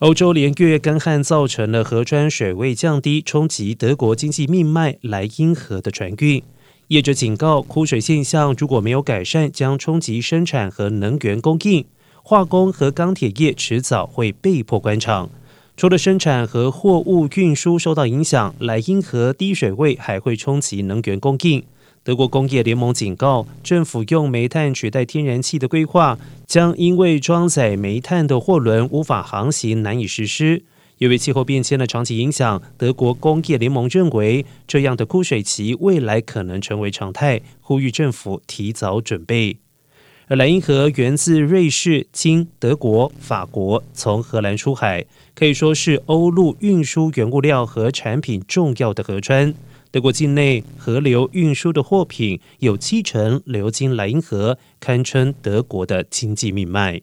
欧洲连月干旱造成了河川水位降低，冲击德国经济命脉莱茵河的船运。业者警告，枯水现象如果没有改善，将冲击生产和能源供应。化工和钢铁业迟早会被迫关厂。除了生产和货物运输受到影响，莱茵河低水位还会冲击能源供应。德国工业联盟警告，政府用煤炭取代天然气的规划将因为装载煤炭的货轮无法航行难以实施。由于气候变迁的长期影响，德国工业联盟认为这样的枯水期未来可能成为常态，呼吁政府提早准备。而莱茵河源自瑞士经德国、法国，从荷兰出海，可以说是欧陆运输原物料和产品重要的河川。德国境内河流运输的货品有七成流经莱茵河，堪称德国的经济命脉。